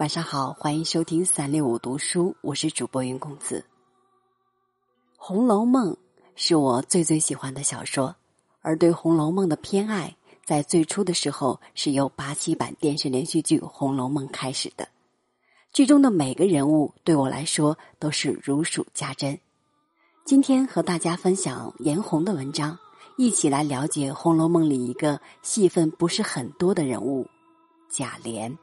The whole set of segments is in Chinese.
晚上好，欢迎收听三六五读书，我是主播云公子。《红楼梦》是我最最喜欢的小说，而对《红楼梦》的偏爱，在最初的时候是由八七版电视连续剧《红楼梦》开始的。剧中的每个人物对我来说都是如数家珍。今天和大家分享颜红的文章，一起来了解《红楼梦》里一个戏份不是很多的人物——贾琏。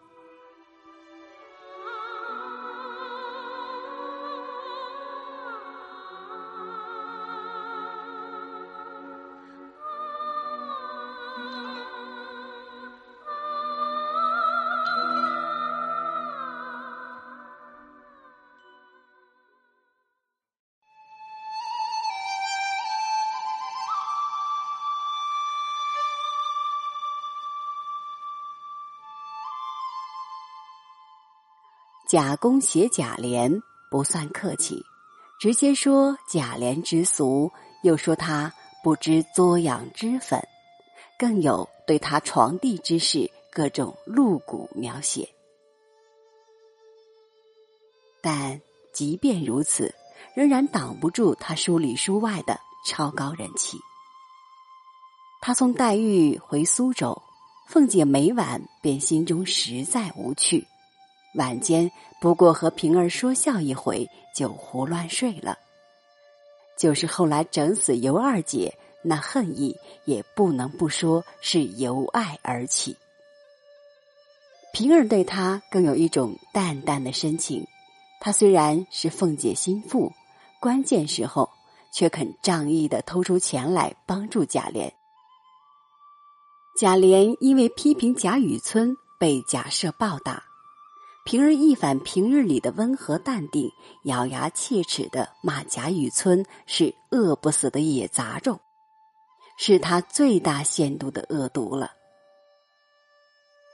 贾公写贾琏不算客气，直接说贾琏之俗，又说他不知作养脂粉，更有对他床地之事各种露骨描写。但即便如此，仍然挡不住他书里书外的超高人气。他送黛玉回苏州，凤姐每晚便心中实在无趣。晚间不过和平儿说笑一回，就胡乱睡了。就是后来整死尤二姐，那恨意也不能不说是由爱而起。平儿对他更有一种淡淡的深情。他虽然是凤姐心腹，关键时候却肯仗义的偷出钱来帮助贾琏。贾琏因为批评贾雨村，被贾赦暴打。平儿一反平日里的温和淡定，咬牙切齿的骂贾雨村是饿不死的野杂种，是他最大限度的恶毒了。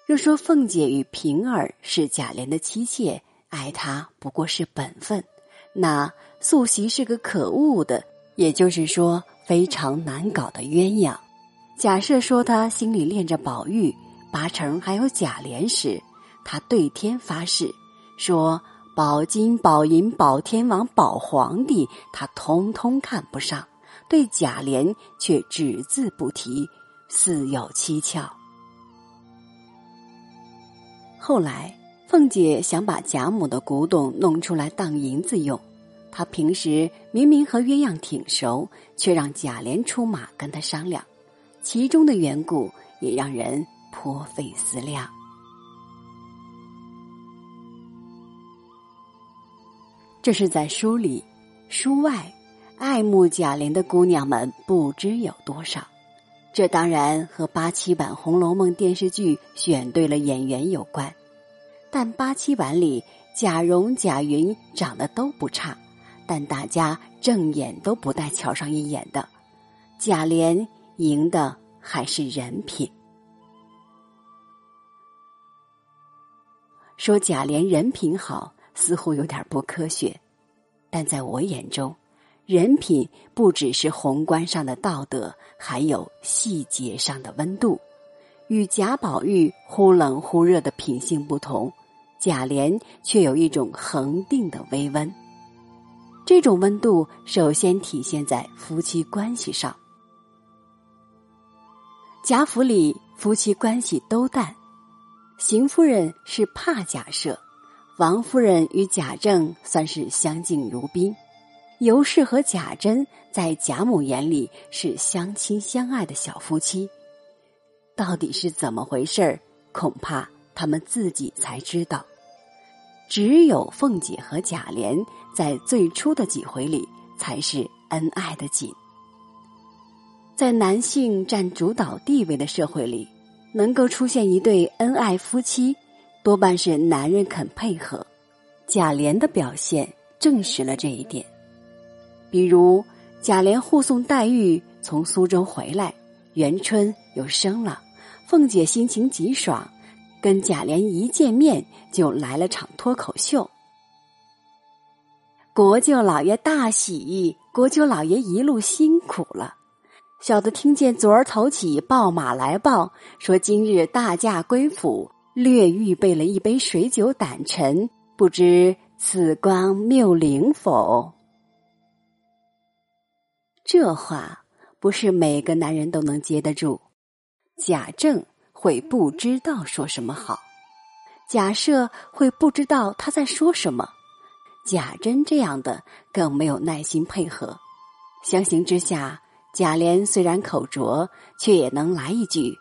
若说凤姐与平儿是贾琏的妻妾，爱他不过是本分，那素习是个可恶的，也就是说非常难搞的鸳鸯。假设说他心里恋着宝玉，八成还有贾琏时。他对天发誓，说：“宝金、宝银、宝天王、宝皇帝，他通通看不上；对贾琏却只字不提，似有蹊跷。”后来，凤姐想把贾母的古董弄出来当银子用，她平时明明和鸳鸯挺熟，却让贾琏出马跟他商量，其中的缘故也让人颇费思量。这是在书里，书外，爱慕贾琏的姑娘们不知有多少。这当然和八七版《红楼梦》电视剧选对了演员有关。但八七版里，贾蓉、贾云长得都不差，但大家正眼都不带瞧上一眼的。贾琏赢的还是人品。说贾琏人品好。似乎有点不科学，但在我眼中，人品不只是宏观上的道德，还有细节上的温度。与贾宝玉忽冷忽热的品性不同，贾琏却有一种恒定的微温。这种温度首先体现在夫妻关系上。贾府里夫妻关系都淡，邢夫人是怕贾赦。王夫人与贾政算是相敬如宾，尤氏和贾珍在贾母眼里是相亲相爱的小夫妻。到底是怎么回事儿？恐怕他们自己才知道。只有凤姐和贾琏在最初的几回里才是恩爱的紧。在男性占主导地位的社会里，能够出现一对恩爱夫妻。多半是男人肯配合，贾琏的表现证实了这一点。比如贾琏护送黛玉从苏州回来，元春又生了，凤姐心情极爽，跟贾琏一见面就来了场脱口秀。国舅老爷大喜，国舅老爷一路辛苦了。小的听见昨儿头起报马来报，说今日大驾归府。略预备了一杯水酒胆陈，不知此光谬灵否？这话不是每个男人都能接得住。贾政会不知道说什么好，贾赦会不知道他在说什么，贾珍这样的更没有耐心配合。相形之下，贾琏虽然口拙，却也能来一句：“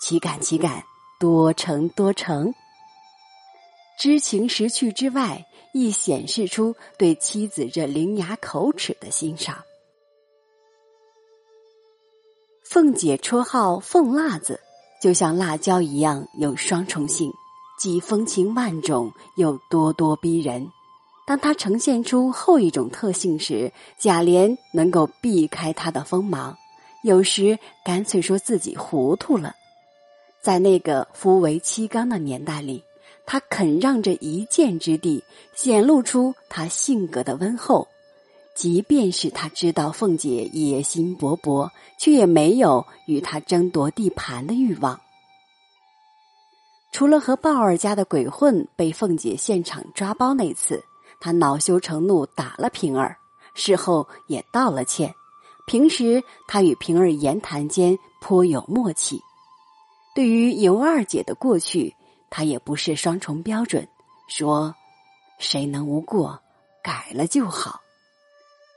岂敢岂敢。”多成多成，知情识趣之外，亦显示出对妻子这伶牙口齿的欣赏。凤姐绰号凤辣子，就像辣椒一样有双重性，既风情万种，又咄咄逼人。当她呈现出后一种特性时，贾琏能够避开她的锋芒，有时干脆说自己糊涂了。在那个夫为妻纲的年代里，他肯让这一箭之地，显露出他性格的温厚。即便是他知道凤姐野心勃勃，却也没有与他争夺地盘的欲望。除了和鲍二家的鬼混被凤姐现场抓包那次，他恼羞成怒打了平儿，事后也道了歉。平时他与平儿言谈间颇有默契。对于尤二姐的过去，他也不是双重标准，说谁能无过，改了就好。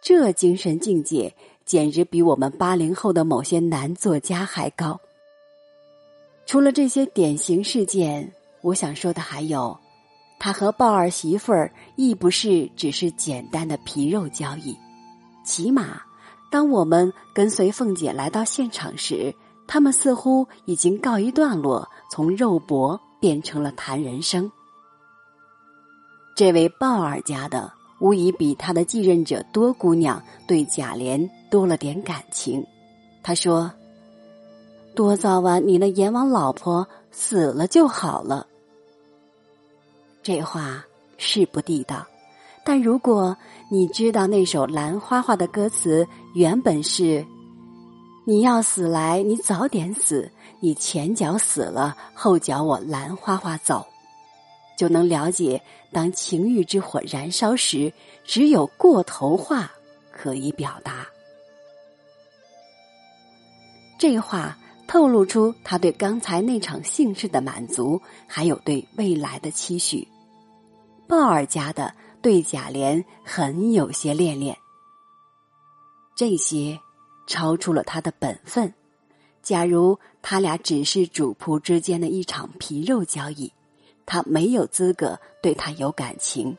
这精神境界简直比我们八零后的某些男作家还高。除了这些典型事件，我想说的还有，他和鲍儿媳妇儿亦不是只是简单的皮肉交易，起码当我们跟随凤姐来到现场时。他们似乎已经告一段落，从肉搏变成了谈人生。这位鲍尔家的，无疑比他的继任者多姑娘对贾琏多了点感情。他说：“多早晚你那阎王老婆死了就好了。”这话是不地道，但如果你知道那首《兰花花》的歌词原本是。你要死来，你早点死。你前脚死了，后脚我兰花花走，就能了解，当情欲之火燃烧时，只有过头话可以表达。这话透露出他对刚才那场幸事的满足，还有对未来的期许。鲍尔家的对贾琏很有些恋恋，这些。超出了他的本分。假如他俩只是主仆之间的一场皮肉交易，他没有资格对他有感情。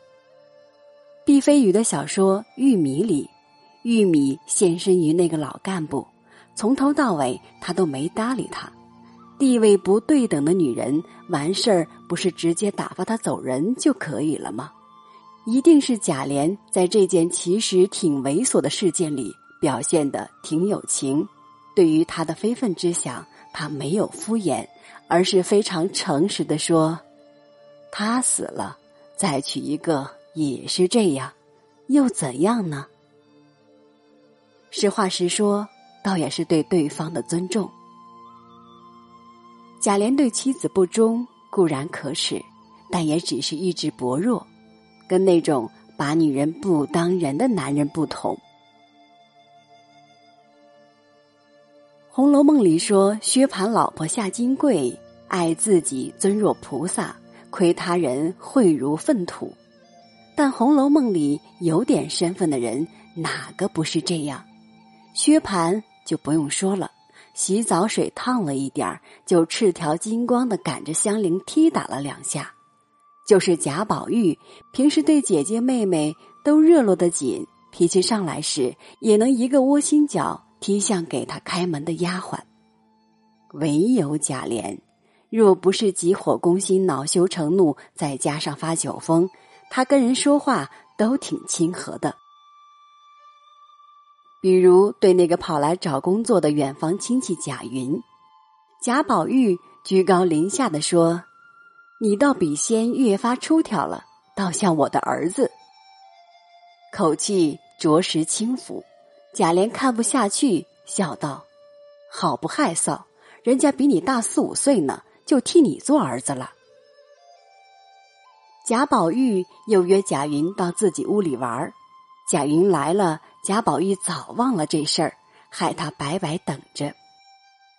毕飞宇的小说《玉米》里，玉米献身于那个老干部，从头到尾他都没搭理他。地位不对等的女人，完事儿不是直接打发他走人就可以了吗？一定是贾琏在这件其实挺猥琐的事件里。表现的挺有情，对于他的非分之想，他没有敷衍，而是非常诚实的说：“他死了，再娶一个也是这样，又怎样呢？”实话实说，倒也是对对方的尊重。贾琏对妻子不忠固然可耻，但也只是意志薄弱，跟那种把女人不当人的男人不同。《红楼梦》里说，薛蟠老婆下金贵，爱自己尊若菩萨，亏他人秽如粪土。但《红楼梦》里有点身份的人，哪个不是这样？薛蟠就不用说了，洗澡水烫了一点儿，就赤条金光的赶着香菱踢打了两下。就是贾宝玉，平时对姐姐妹妹都热络的紧，脾气上来时，也能一个窝心脚。踢向给他开门的丫鬟，唯有贾琏，若不是急火攻心、恼羞成怒，再加上发酒疯，他跟人说话都挺亲和的。比如对那个跑来找工作的远房亲戚贾云，贾宝玉居高临下的说：“你倒比先越发出挑了，倒像我的儿子。”口气着实轻浮。贾琏看不下去，笑道：“好不害臊！人家比你大四五岁呢，就替你做儿子了。”贾宝玉又约贾云到自己屋里玩儿，贾云来了，贾宝玉早忘了这事儿，害他白白等着。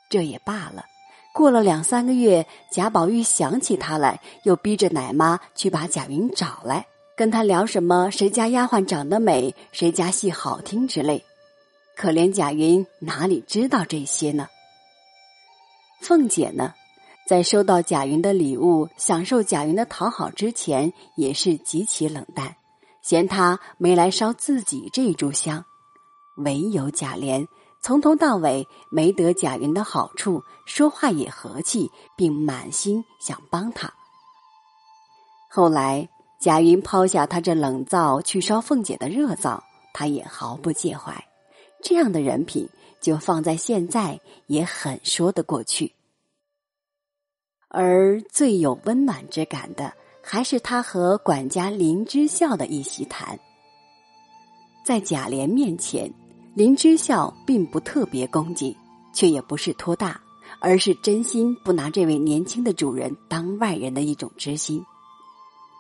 这也罢了。过了两三个月，贾宝玉想起他来，又逼着奶妈去把贾云找来，跟他聊什么谁家丫鬟长得美，谁家戏好听之类。可怜贾云哪里知道这些呢？凤姐呢，在收到贾云的礼物、享受贾云的讨好之前，也是极其冷淡，嫌他没来烧自己这炷香。唯有贾琏。从头到尾没得贾云的好处，说话也和气，并满心想帮他。后来贾云抛下他这冷灶去烧凤姐的热灶，他也毫不介怀。这样的人品，就放在现在也很说得过去。而最有温暖之感的，还是他和管家林之孝的一席谈，在贾琏面前。林之孝并不特别恭敬，却也不是托大，而是真心不拿这位年轻的主人当外人的一种知心。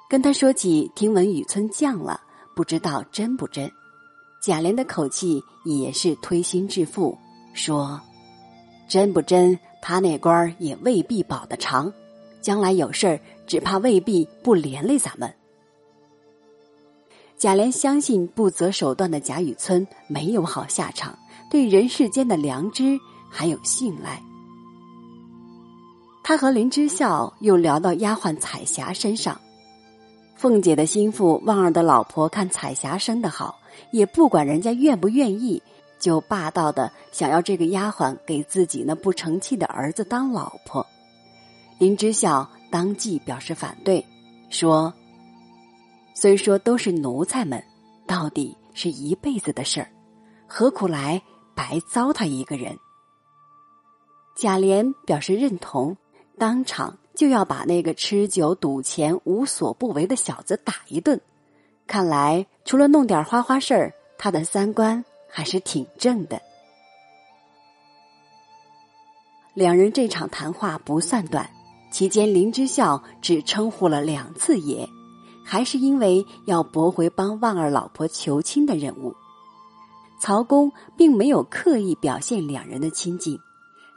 跟他说起听闻雨村降了，不知道真不真。贾琏的口气也是推心置腹，说：“真不真，他那官儿也未必保得长，将来有事儿，只怕未必不连累咱们。”贾琏相信不择手段的贾雨村没有好下场，对人世间的良知还有信赖。他和林之孝又聊到丫鬟彩霞身上，凤姐的心腹旺儿的老婆看彩霞生的好，也不管人家愿不愿意，就霸道的想要这个丫鬟给自己那不成器的儿子当老婆。林之孝当即表示反对，说。虽说都是奴才们，到底是一辈子的事儿，何苦来白糟蹋一个人？贾琏表示认同，当场就要把那个吃酒赌钱无所不为的小子打一顿。看来除了弄点花花事儿，他的三观还是挺正的。两人这场谈话不算短，期间林之孝只称呼了两次爷。还是因为要驳回帮旺儿老婆求亲的任务，曹公并没有刻意表现两人的亲近，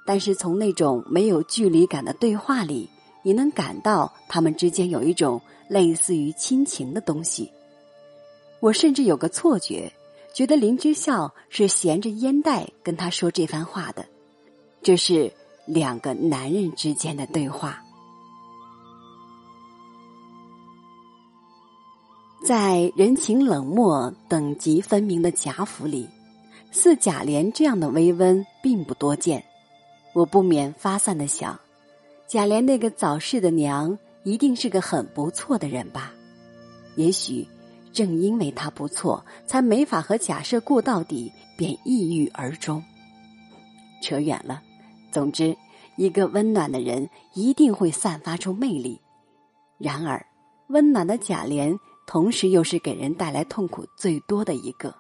但是从那种没有距离感的对话里，你能感到他们之间有一种类似于亲情的东西。我甚至有个错觉，觉得林之孝是衔着烟袋跟他说这番话的，这是两个男人之间的对话。在人情冷漠、等级分明的贾府里，似贾琏这样的微温并不多见。我不免发散的想，贾琏那个早逝的娘一定是个很不错的人吧？也许正因为他不错，才没法和假设过到底，便抑郁而终。扯远了。总之，一个温暖的人一定会散发出魅力。然而，温暖的贾琏。同时，又是给人带来痛苦最多的一个，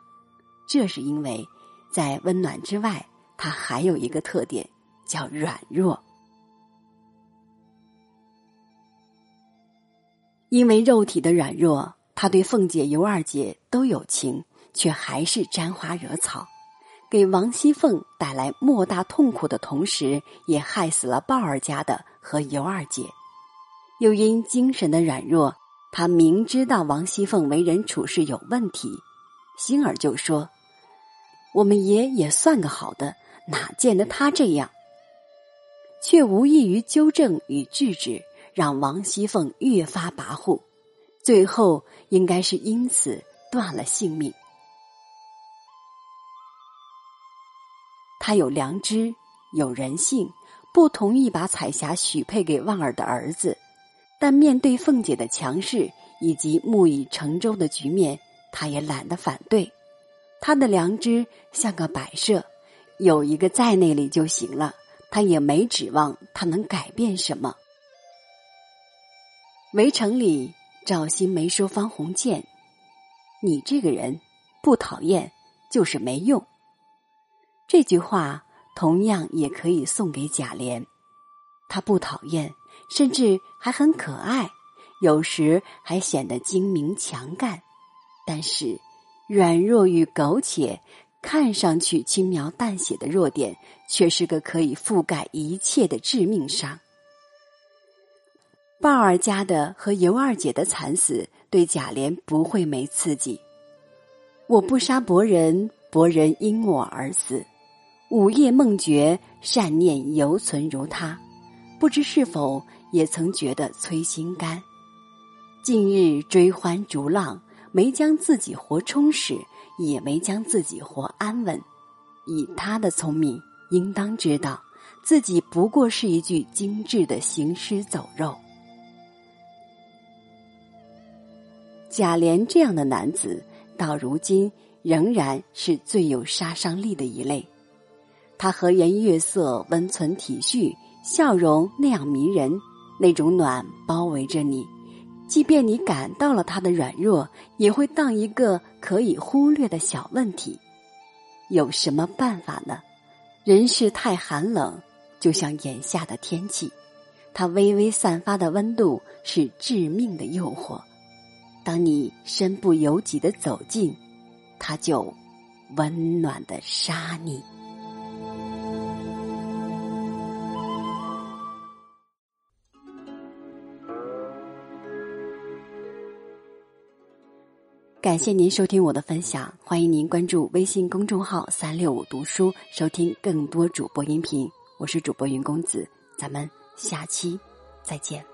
这是因为，在温暖之外，他还有一个特点，叫软弱。因为肉体的软弱，他对凤姐、尤二姐都有情，却还是沾花惹草，给王熙凤带来莫大痛苦的同时，也害死了鲍二家的和尤二姐，又因精神的软弱。他明知道王熙凤为人处事有问题，心儿就说：“我们爷也算个好的，哪见得他这样？”却无异于纠正与制止，让王熙凤越发跋扈，最后应该是因此断了性命。他有良知，有人性，不同意把彩霞许配给旺儿的儿子。但面对凤姐的强势以及木已成舟的局面，他也懒得反对。他的良知像个摆设，有一个在那里就行了。他也没指望他能改变什么。围城里，赵新梅说方鸿渐：“你这个人不讨厌，就是没用。”这句话同样也可以送给贾琏，他不讨厌。甚至还很可爱，有时还显得精明强干，但是软弱与苟且，看上去轻描淡写的弱点，却是个可以覆盖一切的致命伤。鲍二家的和尤二姐的惨死，对贾琏不会没刺激。我不杀伯仁，伯仁因我而死。午夜梦觉，善念犹存如他，不知是否也曾觉得催心肝。近日追欢逐浪，没将自己活充实，也没将自己活安稳。以他的聪明，应当知道自己不过是一具精致的行尸走肉。贾琏这样的男子，到如今仍然是最有杀伤力的一类。他和颜悦色、温存体恤，笑容那样迷人，那种暖包围着你。即便你感到了他的软弱，也会当一个可以忽略的小问题。有什么办法呢？人世太寒冷，就像眼下的天气，它微微散发的温度是致命的诱惑。当你身不由己的走近，它就温暖的杀你。感谢您收听我的分享，欢迎您关注微信公众号“三六五读书”，收听更多主播音频。我是主播云公子，咱们下期再见。